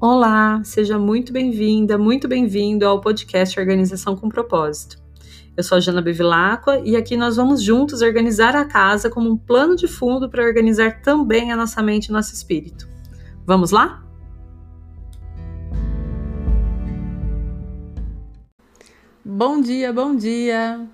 Olá, seja muito bem-vinda, muito bem-vindo ao podcast Organização com Propósito. Eu sou a Jana Bevilacqua e aqui nós vamos juntos organizar a casa como um plano de fundo para organizar também a nossa mente e nosso espírito. Vamos lá? Bom dia, bom dia!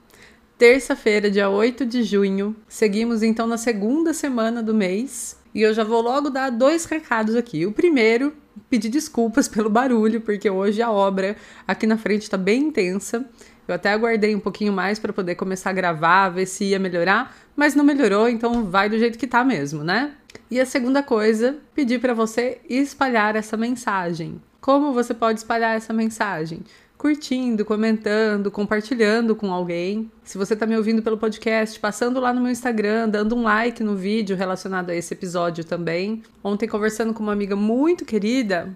Terça-feira, dia 8 de junho. Seguimos então na segunda semana do mês e eu já vou logo dar dois recados aqui. O primeiro, pedir desculpas pelo barulho, porque hoje a obra aqui na frente está bem intensa eu até aguardei um pouquinho mais para poder começar a gravar, ver se ia melhorar, mas não melhorou, então vai do jeito que tá mesmo, né? E a segunda coisa, pedir para você espalhar essa mensagem. Como você pode espalhar essa mensagem? Curtindo, comentando, compartilhando com alguém. Se você está me ouvindo pelo podcast, passando lá no meu Instagram, dando um like no vídeo relacionado a esse episódio também. Ontem, conversando com uma amiga muito querida,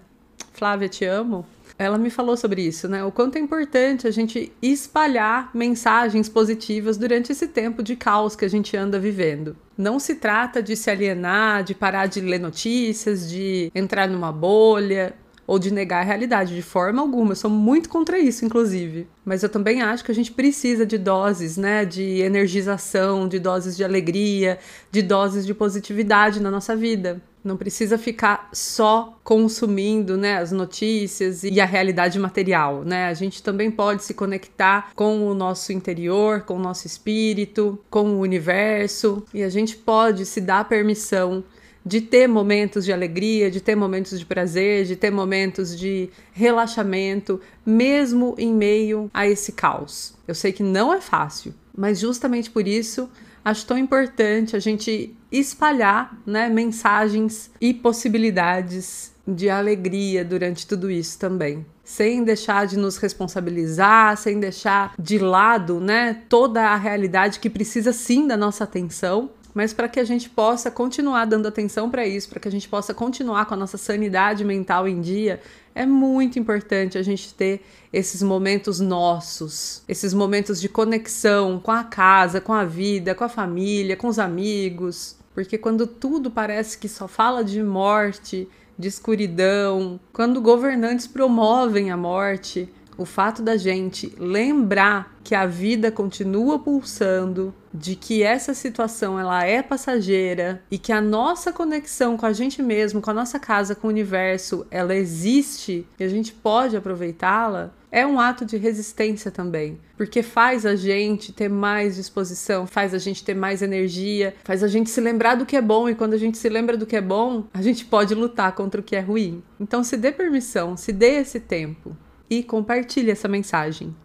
Flávia, te amo ela me falou sobre isso, né? O quanto é importante a gente espalhar mensagens positivas durante esse tempo de caos que a gente anda vivendo. Não se trata de se alienar, de parar de ler notícias, de entrar numa bolha ou de negar a realidade de forma alguma. Eu sou muito contra isso, inclusive. Mas eu também acho que a gente precisa de doses, né, de energização, de doses de alegria, de doses de positividade na nossa vida. Não precisa ficar só consumindo né, as notícias e a realidade material. Né? A gente também pode se conectar com o nosso interior, com o nosso espírito, com o universo, e a gente pode se dar permissão de ter momentos de alegria, de ter momentos de prazer, de ter momentos de relaxamento, mesmo em meio a esse caos. Eu sei que não é fácil, mas justamente por isso acho tão importante a gente espalhar né, mensagens e possibilidades de alegria durante tudo isso também. Sem deixar de nos responsabilizar, sem deixar de lado né, toda a realidade que precisa sim da nossa atenção, mas para que a gente possa continuar dando atenção para isso, para que a gente possa continuar com a nossa sanidade mental em dia, é muito importante a gente ter esses momentos nossos, esses momentos de conexão com a casa, com a vida, com a família, com os amigos, porque quando tudo parece que só fala de morte, de escuridão, quando governantes promovem a morte, o fato da gente lembrar que a vida continua pulsando, de que essa situação ela é passageira e que a nossa conexão com a gente mesmo, com a nossa casa, com o universo, ela existe e a gente pode aproveitá-la, é um ato de resistência também, porque faz a gente ter mais disposição, faz a gente ter mais energia, faz a gente se lembrar do que é bom e quando a gente se lembra do que é bom, a gente pode lutar contra o que é ruim. Então se dê permissão, se dê esse tempo e compartilhe essa mensagem.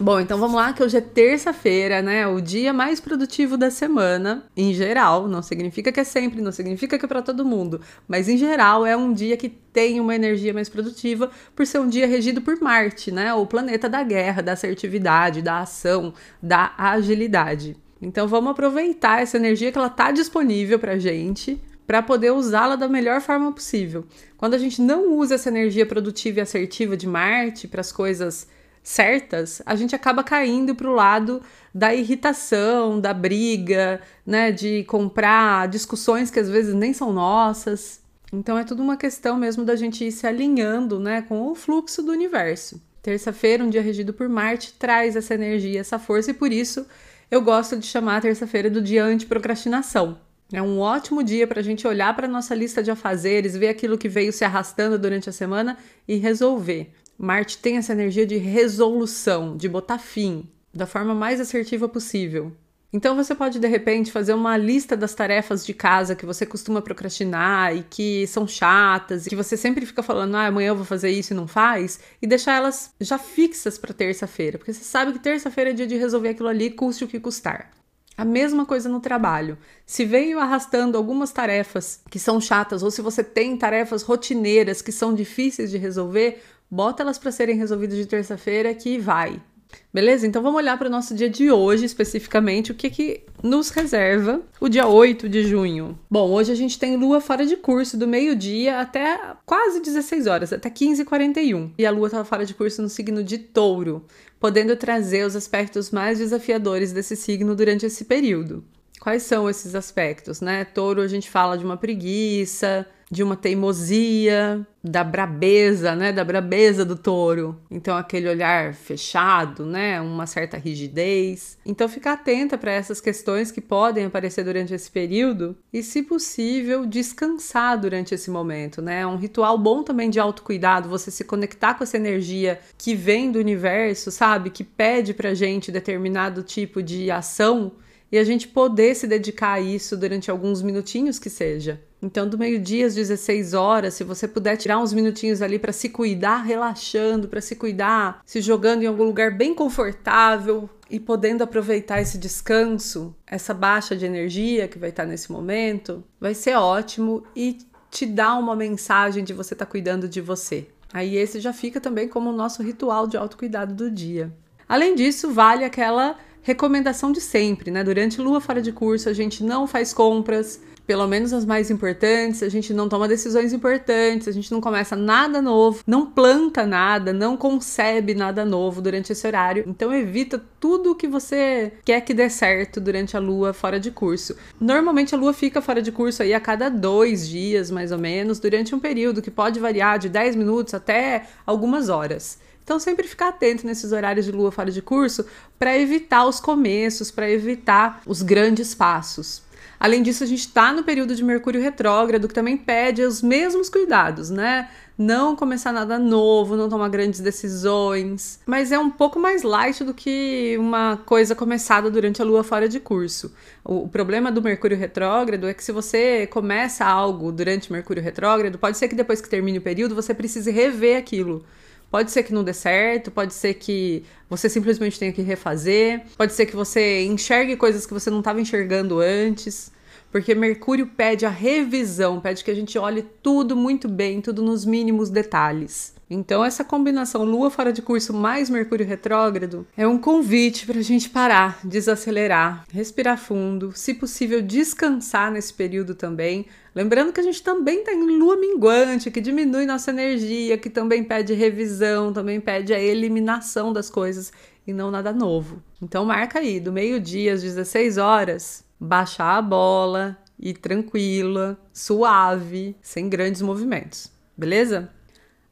Bom, então vamos lá, que hoje é terça-feira, né? O dia mais produtivo da semana, em geral. Não significa que é sempre, não significa que é para todo mundo, mas em geral é um dia que tem uma energia mais produtiva por ser um dia regido por Marte, né? O planeta da guerra, da assertividade, da ação, da agilidade. Então vamos aproveitar essa energia que ela tá disponível pra gente para poder usá-la da melhor forma possível. Quando a gente não usa essa energia produtiva e assertiva de Marte para as coisas certas, a gente acaba caindo para o lado da irritação, da briga, né, de comprar discussões que às vezes nem são nossas. Então é tudo uma questão mesmo da gente ir se alinhando, né, com o fluxo do universo. Terça-feira, um dia regido por Marte, traz essa energia, essa força e por isso eu gosto de chamar a terça-feira do dia anti-procrastinação. É um ótimo dia para a gente olhar para a nossa lista de afazeres, ver aquilo que veio se arrastando durante a semana e resolver. Marte tem essa energia de resolução, de botar fim, da forma mais assertiva possível. Então você pode de repente fazer uma lista das tarefas de casa que você costuma procrastinar e que são chatas e que você sempre fica falando, ah, amanhã eu vou fazer isso e não faz, e deixar elas já fixas para terça-feira, porque você sabe que terça-feira é dia de resolver aquilo ali, custe o que custar. A mesma coisa no trabalho. Se veio arrastando algumas tarefas que são chatas, ou se você tem tarefas rotineiras que são difíceis de resolver, bota elas para serem resolvidas de terça-feira que vai. Beleza? Então vamos olhar para o nosso dia de hoje, especificamente, o que, que nos reserva o dia 8 de junho. Bom, hoje a gente tem lua fora de curso do meio-dia até quase 16 horas, até 15h41. E a lua estava fora de curso no signo de touro, podendo trazer os aspectos mais desafiadores desse signo durante esse período. Quais são esses aspectos, né? Touro, a gente fala de uma preguiça, de uma teimosia, da brabeza, né, da brabeza do touro. Então aquele olhar fechado, né, uma certa rigidez. Então ficar atenta para essas questões que podem aparecer durante esse período e, se possível, descansar durante esse momento, né? É um ritual bom também de autocuidado, você se conectar com essa energia que vem do universo, sabe, que pede pra gente determinado tipo de ação e a gente poder se dedicar a isso durante alguns minutinhos que seja. Então, do meio-dia às 16 horas, se você puder tirar uns minutinhos ali para se cuidar, relaxando, para se cuidar, se jogando em algum lugar bem confortável e podendo aproveitar esse descanso, essa baixa de energia que vai estar nesse momento, vai ser ótimo e te dá uma mensagem de você estar tá cuidando de você. Aí esse já fica também como o nosso ritual de autocuidado do dia. Além disso, vale aquela recomendação de sempre, né? Durante lua fora de curso, a gente não faz compras, pelo menos as mais importantes, a gente não toma decisões importantes, a gente não começa nada novo, não planta nada, não concebe nada novo durante esse horário. Então evita tudo que você quer que dê certo durante a lua fora de curso. Normalmente a lua fica fora de curso aí a cada dois dias, mais ou menos, durante um período que pode variar de 10 minutos até algumas horas. Então, sempre ficar atento nesses horários de lua fora de curso para evitar os começos, para evitar os grandes passos. Além disso, a gente está no período de Mercúrio retrógrado, que também pede os mesmos cuidados, né? Não começar nada novo, não tomar grandes decisões, mas é um pouco mais light do que uma coisa começada durante a lua fora de curso. O, problema do Mercúrio retrógrado é que se você começa algo durante Mercúrio retrógrado, pode ser que depois que termine o período você precise rever aquilo. Pode ser que não dê certo, pode ser que você simplesmente tenha que refazer, pode ser que você enxergue coisas que você não estava enxergando antes, porque Mercúrio pede a revisão, pede que a gente olhe tudo muito bem, tudo nos mínimos detalhes. Então, essa combinação Lua fora de curso mais Mercúrio retrógrado é um convite para a gente parar, desacelerar, respirar fundo, se possível, descansar nesse período também. Lembrando que a gente também está em lua minguante, que diminui nossa energia, que também pede revisão, também pede a eliminação das coisas e não nada novo. Então, marca aí, do meio-dia às 16 horas, baixar a bola e tranquila, suave, sem grandes movimentos. Beleza?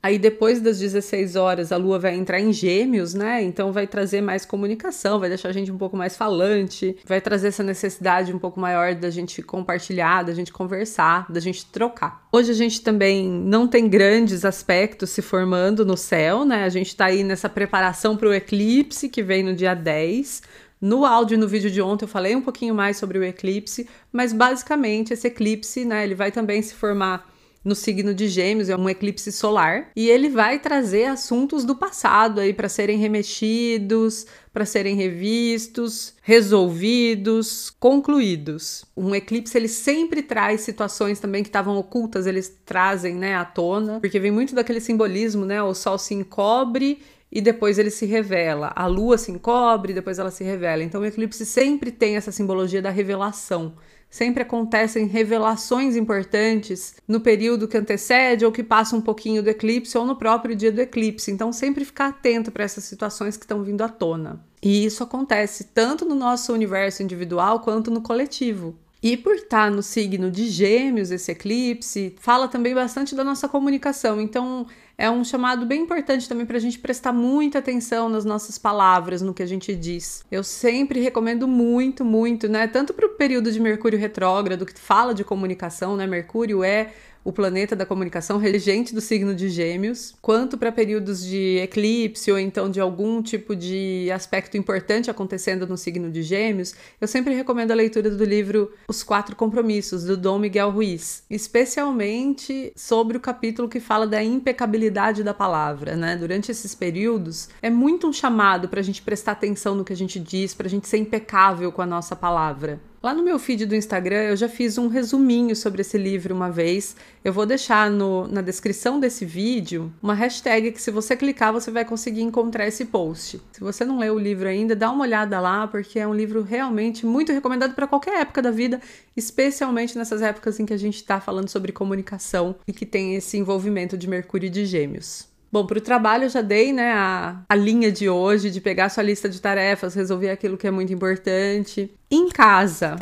Aí depois das 16 horas a lua vai entrar em gêmeos, né? Então vai trazer mais comunicação, vai deixar a gente um pouco mais falante, vai trazer essa necessidade um pouco maior da gente compartilhar, da gente conversar, da gente trocar. Hoje a gente também não tem grandes aspectos se formando no céu, né? A gente tá aí nessa preparação para o eclipse que vem no dia 10. No áudio e no vídeo de ontem eu falei um pouquinho mais sobre o eclipse, mas basicamente esse eclipse, né, ele vai também se formar no signo de Gêmeos, é um eclipse solar, e ele vai trazer assuntos do passado aí para serem remexidos, para serem revistos, resolvidos, concluídos. Um eclipse ele sempre traz situações também que estavam ocultas, eles trazem, né, à tona, porque vem muito daquele simbolismo, né, o sol se encobre e depois ele se revela. A lua se encobre, depois ela se revela. Então o eclipse sempre tem essa simbologia da revelação sempre acontecem revelações importantes no período que antecede ou que passa um pouquinho do eclipse ou no próprio dia do eclipse. Então, sempre ficar atento para essas situações que estão vindo à tona. E isso acontece tanto no nosso universo individual quanto no coletivo. E por estar no signo de Gêmeos, esse eclipse, fala também bastante da nossa comunicação. Então, é um chamado bem importante também para a gente prestar muita atenção nas nossas palavras, no que a gente diz. Eu sempre recomendo muito, muito, né? Tanto para o período de Mercúrio retrógrado, que fala de comunicação, né? Mercúrio é o planeta da comunicação regente do signo de Gêmeos, quanto para períodos de eclipse ou então de algum tipo de aspecto importante acontecendo no signo de Gêmeos, eu sempre recomendo a leitura do livro Os Quatro Compromissos, do Dom Miguel Ruiz, especialmente sobre o capítulo que fala da impecabilidade da palavra, né? Durante esses períodos, é muito um chamado para a gente prestar atenção no que a gente diz, para a gente ser impecável com a nossa palavra. Lá no meu feed do Instagram eu já fiz um resuminho sobre esse livro uma vez. Eu vou deixar no, na descrição desse vídeo uma hashtag que, se você clicar, você vai conseguir encontrar esse post. Se você não leu o livro ainda, dá uma olhada lá, porque é um livro realmente muito recomendado para qualquer época da vida, especialmente nessas épocas em que a gente está falando sobre comunicação e que tem esse envolvimento de Mercúrio e de Gêmeos. Bom, para o trabalho eu já dei né, a, a linha de hoje, de pegar sua lista de tarefas, resolver aquilo que é muito importante. Em casa,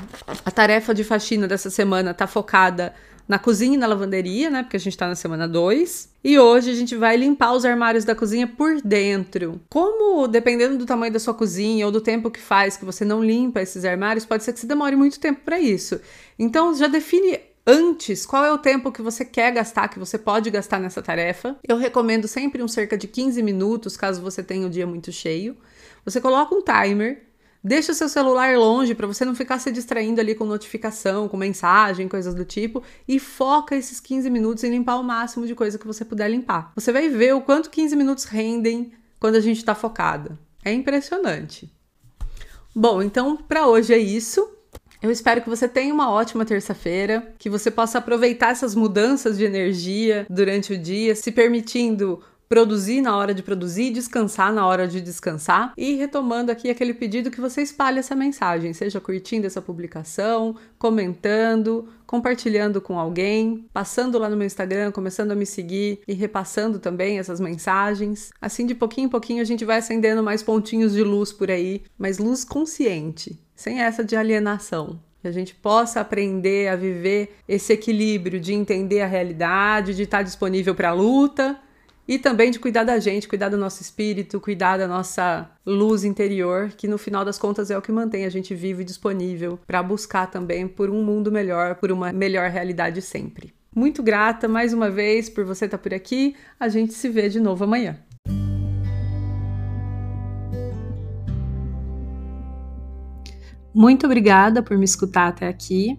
a tarefa de faxina dessa semana está focada na cozinha e na lavanderia, né? Porque a gente tá na semana 2. E hoje a gente vai limpar os armários da cozinha por dentro. Como, dependendo do tamanho da sua cozinha ou do tempo que faz que você não limpa esses armários, pode ser que você demore muito tempo para isso. Então já define antes qual é o tempo que você quer gastar, que você pode gastar nessa tarefa. Eu recomendo sempre um cerca de 15 minutos, caso você tenha o dia muito cheio. Você coloca um timer Deixa seu celular longe para você não ficar se distraindo ali com notificação, com mensagem, coisas do tipo, e foca esses 15 minutos em limpar o máximo de coisa que você puder limpar. Você vai ver o quanto 15 minutos rendem quando a gente está focada. É impressionante. Bom, então para hoje é isso. Eu espero que você tenha uma ótima terça-feira, que você possa aproveitar essas mudanças de energia durante o dia, se permitindo produzir na hora de produzir, descansar na hora de descansar e retomando aqui aquele pedido que você espalhe essa mensagem, seja curtindo essa publicação, comentando, compartilhando com alguém, passando lá no meu Instagram, começando a me seguir e repassando também essas mensagens. Assim de pouquinho em pouquinho a gente vai acendendo mais pontinhos de luz por aí, mas luz consciente, sem essa de alienação que a gente possa aprender a viver esse equilíbrio de entender a realidade, de estar disponível para a luta, e também de cuidar da gente, cuidar do nosso espírito, cuidar da nossa luz interior, que no final das contas é o que mantém a gente vivo e disponível para buscar também por um mundo melhor, por uma melhor realidade sempre. Muito grata mais uma vez por você estar por aqui. A gente se vê de novo amanhã. Muito obrigada por me escutar até aqui.